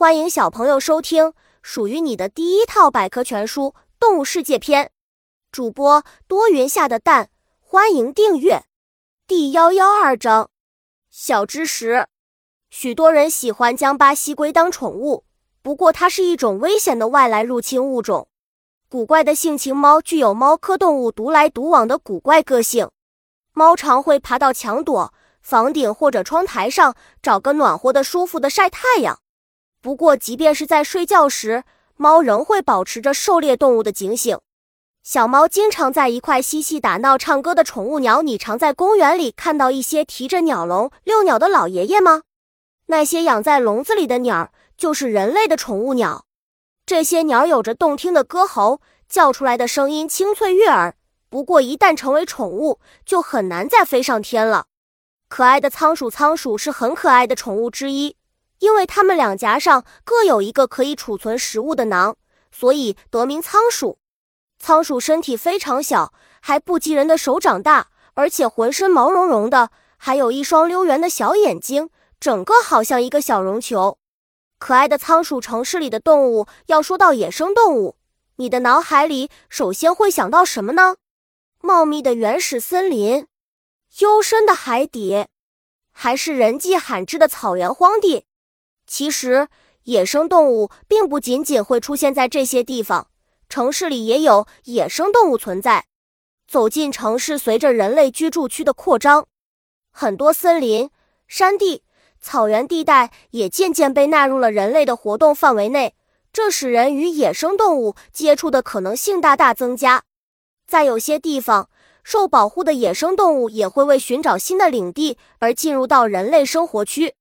欢迎小朋友收听属于你的第一套百科全书《动物世界篇》。主播多云下的蛋，欢迎订阅。第幺幺二章：小知识。许多人喜欢将巴西龟当宠物，不过它是一种危险的外来入侵物种。古怪的性情猫具有猫科动物独来独往的古怪个性。猫常会爬到墙垛、房顶或者窗台上，找个暖和的、舒服的晒太阳。不过，即便是在睡觉时，猫仍会保持着狩猎动物的警醒。小猫经常在一块嬉戏打闹、唱歌的宠物鸟。你常在公园里看到一些提着鸟笼遛鸟的老爷爷吗？那些养在笼子里的鸟就是人类的宠物鸟。这些鸟有着动听的歌喉，叫出来的声音清脆悦耳。不过，一旦成为宠物，就很难再飞上天了。可爱的仓鼠，仓鼠是很可爱的宠物之一。因为它们两颊上各有一个可以储存食物的囊，所以得名仓鼠。仓鼠身体非常小，还不及人的手掌大，而且浑身毛茸茸的，还有一双溜圆的小眼睛，整个好像一个小绒球。可爱的仓鼠，城市里的动物。要说到野生动物，你的脑海里首先会想到什么呢？茂密的原始森林，幽深的海底，还是人迹罕至的草原荒地？其实，野生动物并不仅仅会出现在这些地方，城市里也有野生动物存在。走进城市，随着人类居住区的扩张，很多森林、山地、草原地带也渐渐被纳入了人类的活动范围内，这使人与野生动物接触的可能性大大增加。在有些地方，受保护的野生动物也会为寻找新的领地而进入到人类生活区。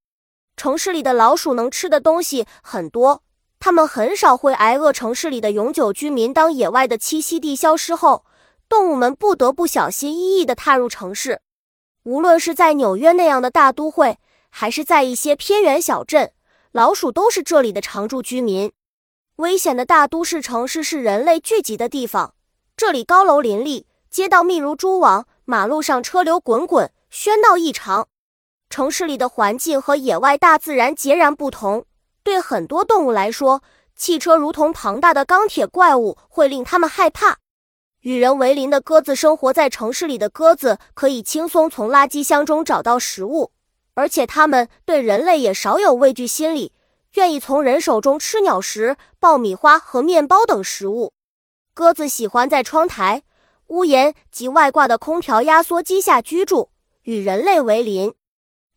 城市里的老鼠能吃的东西很多，它们很少会挨饿。城市里的永久居民，当野外的栖息地消失后，动物们不得不小心翼翼地踏入城市。无论是在纽约那样的大都会，还是在一些偏远小镇，老鼠都是这里的常住居民。危险的大都市城市是人类聚集的地方，这里高楼林立，街道密如蛛网，马路上车流滚滚，喧闹异常。城市里的环境和野外大自然截然不同。对很多动物来说，汽车如同庞大的钢铁怪物，会令它们害怕。与人为邻的鸽子，生活在城市里的鸽子可以轻松从垃圾箱中找到食物，而且它们对人类也少有畏惧心理，愿意从人手中吃鸟食、爆米花和面包等食物。鸽子喜欢在窗台、屋檐及外挂的空调压缩机下居住，与人类为邻。